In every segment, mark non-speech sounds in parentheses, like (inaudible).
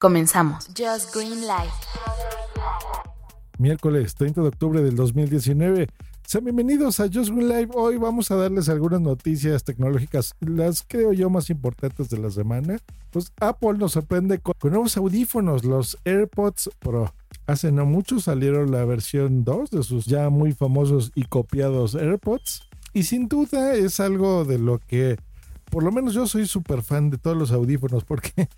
Comenzamos. Just Green Light. Miércoles 30 de octubre del 2019. Sean bienvenidos a Just Green Live. Hoy vamos a darles algunas noticias tecnológicas, las creo yo más importantes de la semana. Pues Apple nos sorprende con, con nuevos audífonos, los AirPods Pro. Hace no mucho salieron la versión 2 de sus ya muy famosos y copiados AirPods. Y sin duda es algo de lo que, por lo menos yo soy súper fan de todos los audífonos porque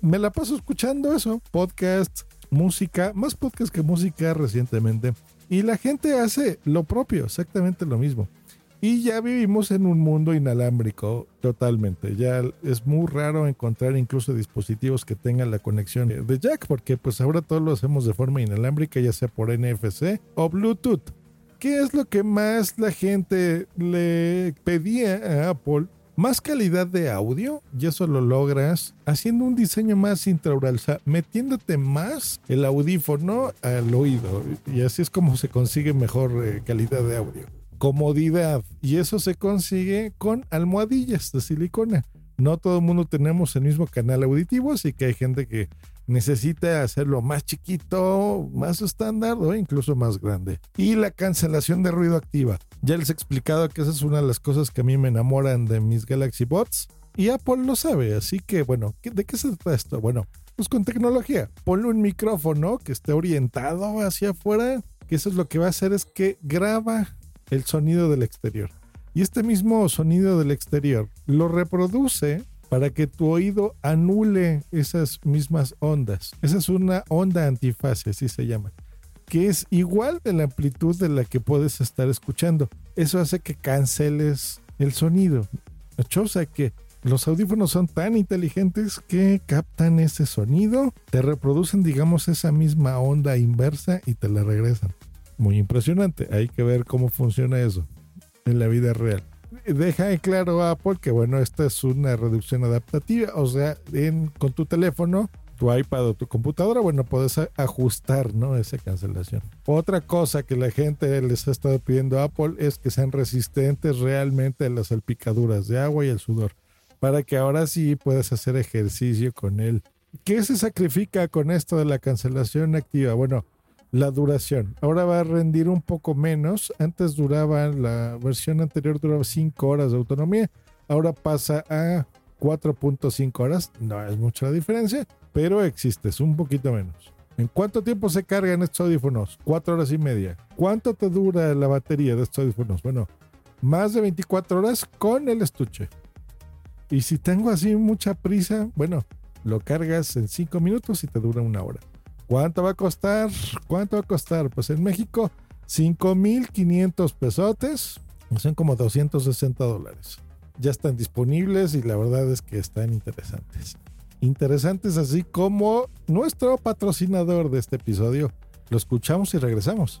me la paso escuchando eso, podcast, música, más podcast que música recientemente. Y la gente hace lo propio, exactamente lo mismo. Y ya vivimos en un mundo inalámbrico totalmente. Ya es muy raro encontrar incluso dispositivos que tengan la conexión de jack, porque pues ahora todo lo hacemos de forma inalámbrica, ya sea por NFC o Bluetooth. ¿Qué es lo que más la gente le pedía a Apple? Más calidad de audio, y eso lo logras haciendo un diseño más intraoral, o sea, metiéndote más el audífono al oído, y así es como se consigue mejor eh, calidad de audio comodidad y eso se consigue con almohadillas de silicona. No todo el mundo tenemos el mismo canal auditivo, así que hay gente que necesita hacerlo más chiquito, más estándar o incluso más grande. Y la cancelación de ruido activa. Ya les he explicado que esa es una de las cosas que a mí me enamoran de mis Galaxy Bots y Apple lo sabe, así que bueno, ¿de qué se trata esto? Bueno, pues con tecnología. Ponle un micrófono que esté orientado hacia afuera, que eso es lo que va a hacer es que graba el sonido del exterior. Y este mismo sonido del exterior lo reproduce para que tu oído anule esas mismas ondas. Esa es una onda antifase, así se llama, que es igual de la amplitud de la que puedes estar escuchando. Eso hace que canceles el sonido. Sea que los audífonos son tan inteligentes que captan ese sonido, te reproducen, digamos, esa misma onda inversa y te la regresan muy impresionante. Hay que ver cómo funciona eso en la vida real. Deja en claro Apple que bueno, esta es una reducción adaptativa, o sea, con tu teléfono, tu iPad o tu computadora, bueno, puedes ajustar, ¿no? Esa cancelación. Otra cosa que la gente les ha estado pidiendo a Apple es que sean resistentes realmente a las salpicaduras de agua y el sudor, para que ahora sí puedas hacer ejercicio con él. ¿Qué se sacrifica con esto de la cancelación activa? Bueno, la duración. Ahora va a rendir un poco menos. Antes duraba, la versión anterior duraba 5 horas de autonomía. Ahora pasa a 4.5 horas. No es mucha la diferencia, pero existe, es un poquito menos. ¿En cuánto tiempo se cargan estos audífonos? 4 horas y media. ¿Cuánto te dura la batería de estos audífonos? Bueno, más de 24 horas con el estuche. Y si tengo así mucha prisa, bueno, lo cargas en 5 minutos y te dura una hora. ¿Cuánto va a costar? ¿Cuánto va a costar? Pues en México, 5.500 pesotes, son como 260 dólares. Ya están disponibles y la verdad es que están interesantes. Interesantes así como nuestro patrocinador de este episodio. Lo escuchamos y regresamos.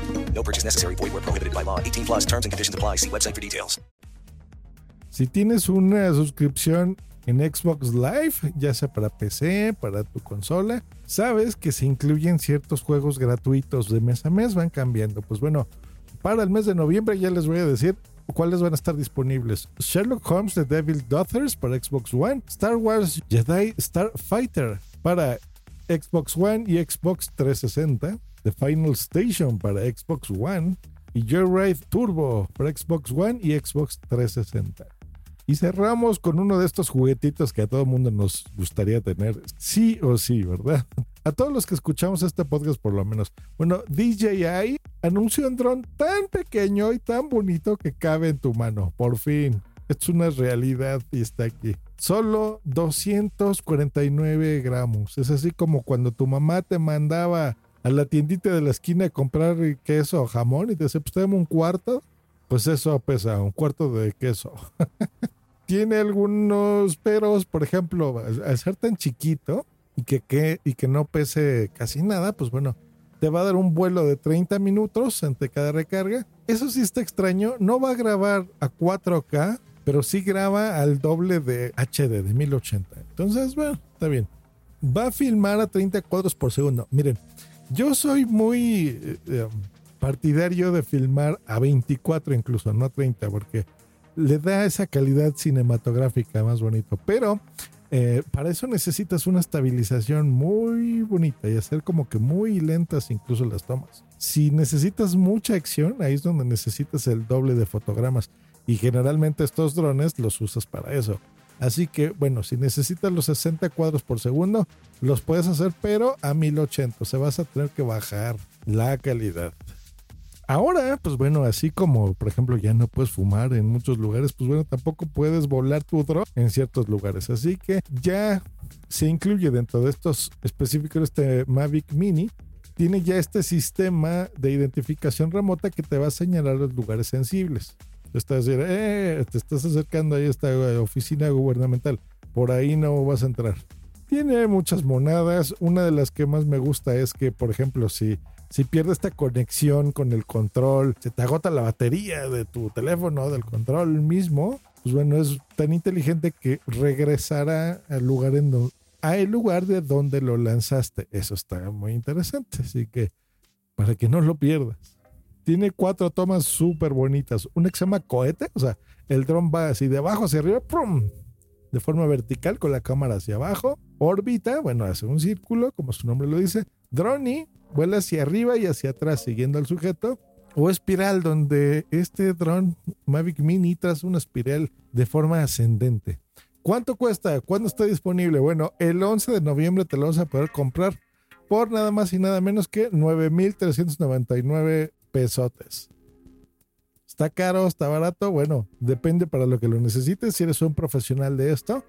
No purchase necessary. Void prohibited by law. 18 plus terms and conditions apply. See website for details. Si tienes una suscripción en Xbox Live, ya sea para PC, para tu consola, sabes que se incluyen ciertos juegos gratuitos de mes a mes, van cambiando. Pues bueno, para el mes de noviembre ya les voy a decir cuáles van a estar disponibles. Sherlock Holmes The Devil Daughters para Xbox One, Star Wars Jedi Starfighter para Xbox One y Xbox 360, The Final Station para Xbox One y Joyride Turbo para Xbox One y Xbox 360. Y cerramos con uno de estos juguetitos que a todo mundo nos gustaría tener, sí o sí, ¿verdad? (laughs) a todos los que escuchamos este podcast por lo menos. Bueno, DJI anunció un dron tan pequeño y tan bonito que cabe en tu mano. Por fin. Es una realidad y está aquí. Solo 249 gramos. Es así como cuando tu mamá te mandaba a la tiendita de la esquina a comprar queso o jamón y te decía, pues un cuarto. Pues eso pesa, un cuarto de queso. (laughs) Tiene algunos peros, por ejemplo, al ser tan chiquito y que, y que no pese casi nada, pues bueno, te va a dar un vuelo de 30 minutos ante cada recarga. Eso sí está extraño, no va a grabar a 4K, pero sí graba al doble de HD, de 1080. Entonces, bueno, está bien. Va a filmar a 30 cuadros por segundo. Miren, yo soy muy eh, eh, partidario de filmar a 24 incluso, no a 30, porque le da esa calidad cinematográfica más bonito. Pero eh, para eso necesitas una estabilización muy bonita y hacer como que muy lentas incluso las tomas. Si necesitas mucha acción, ahí es donde necesitas el doble de fotogramas. Y generalmente estos drones los usas para eso. Así que, bueno, si necesitas los 60 cuadros por segundo, los puedes hacer, pero a 1080. Se vas a tener que bajar la calidad. Ahora, pues bueno, así como por ejemplo ya no puedes fumar en muchos lugares, pues bueno, tampoco puedes volar tu drone en ciertos lugares. Así que ya se incluye dentro de estos específicos este Mavic Mini. Tiene ya este sistema de identificación remota que te va a señalar los lugares sensibles. Estás decir, eh, te estás acercando ahí a esta oficina gubernamental. Por ahí no vas a entrar. Tiene muchas monadas. Una de las que más me gusta es que, por ejemplo, si, si pierdes esta conexión con el control, se te agota la batería de tu teléfono, del control mismo, pues bueno, es tan inteligente que regresará al lugar en a lugar de donde lo lanzaste. Eso está muy interesante. Así que para que no lo pierdas tiene cuatro tomas súper bonitas. Una que se llama cohete, o sea, el dron va así de abajo hacia arriba, ¡pum! de forma vertical con la cámara hacia abajo. Órbita, bueno, hace un círculo, como su nombre lo dice. Drone vuela hacia arriba y hacia atrás siguiendo al sujeto. O espiral, donde este dron Mavic Mini traza una espiral de forma ascendente. ¿Cuánto cuesta? ¿Cuándo está disponible? Bueno, el 11 de noviembre te lo vas a poder comprar por nada más y nada menos que 9,399 pesotes. ¿Está caro? ¿Está barato? Bueno, depende para lo que lo necesites. Si eres un profesional de esto,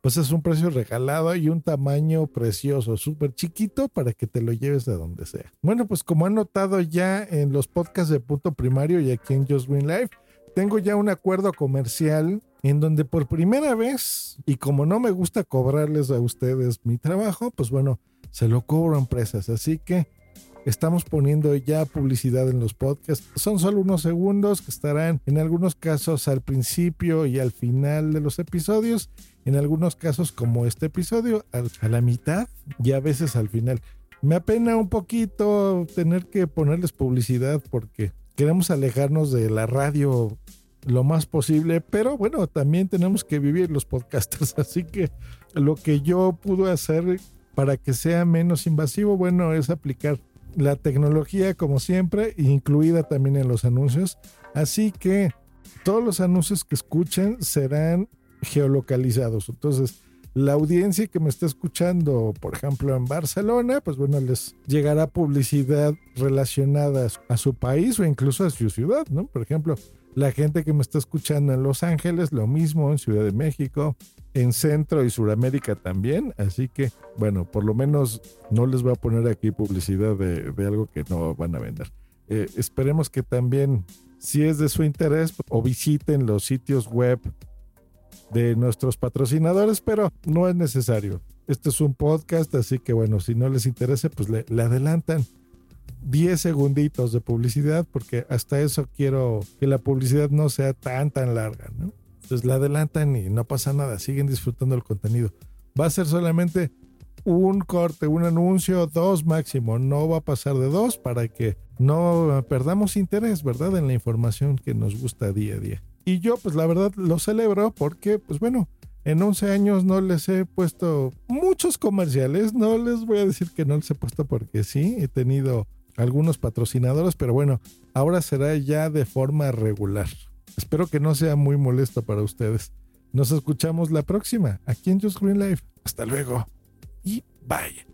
pues es un precio regalado y un tamaño precioso, súper chiquito para que te lo lleves de donde sea. Bueno, pues como han notado ya en los podcasts de punto primario y aquí en Just Win Live, tengo ya un acuerdo comercial en donde por primera vez, y como no me gusta cobrarles a ustedes mi trabajo, pues bueno, se lo cobro a empresas. Así que Estamos poniendo ya publicidad en los podcasts. Son solo unos segundos que estarán en algunos casos al principio y al final de los episodios. En algunos casos como este episodio, a la mitad y a veces al final. Me apena un poquito tener que ponerles publicidad porque queremos alejarnos de la radio lo más posible, pero bueno, también tenemos que vivir los podcasters, (laughs) así que lo que yo pude hacer para que sea menos invasivo, bueno, es aplicar la tecnología como siempre, incluida también en los anuncios. Así que todos los anuncios que escuchen serán geolocalizados. Entonces, la audiencia que me está escuchando, por ejemplo, en Barcelona, pues bueno, les llegará publicidad relacionada a su país o incluso a su ciudad, ¿no? Por ejemplo, la gente que me está escuchando en Los Ángeles, lo mismo en Ciudad de México, en Centro y Suramérica también. Así que, bueno, por lo menos no les voy a poner aquí publicidad de, algo que no van a vender. Eh, esperemos que también, si es de su interés, o visiten los sitios web de nuestros patrocinadores, pero no es necesario. Este es un podcast, así que bueno, si no les interesa, pues le, le adelantan 10 segunditos de publicidad, porque hasta eso quiero que la publicidad no sea tan, tan larga, ¿no? Entonces la adelantan y no pasa nada, siguen disfrutando el contenido. Va a ser solamente un corte, un anuncio, dos máximo, no va a pasar de dos para que no perdamos interés, ¿verdad? En la información que nos gusta día a día. Y yo, pues la verdad, lo celebro porque, pues bueno, en 11 años no les he puesto muchos comerciales, no les voy a decir que no les he puesto porque sí, he tenido algunos patrocinadores, pero bueno, ahora será ya de forma regular. Espero que no sea muy molesto para ustedes. Nos escuchamos la próxima aquí en Just Green Life. Hasta luego y bye.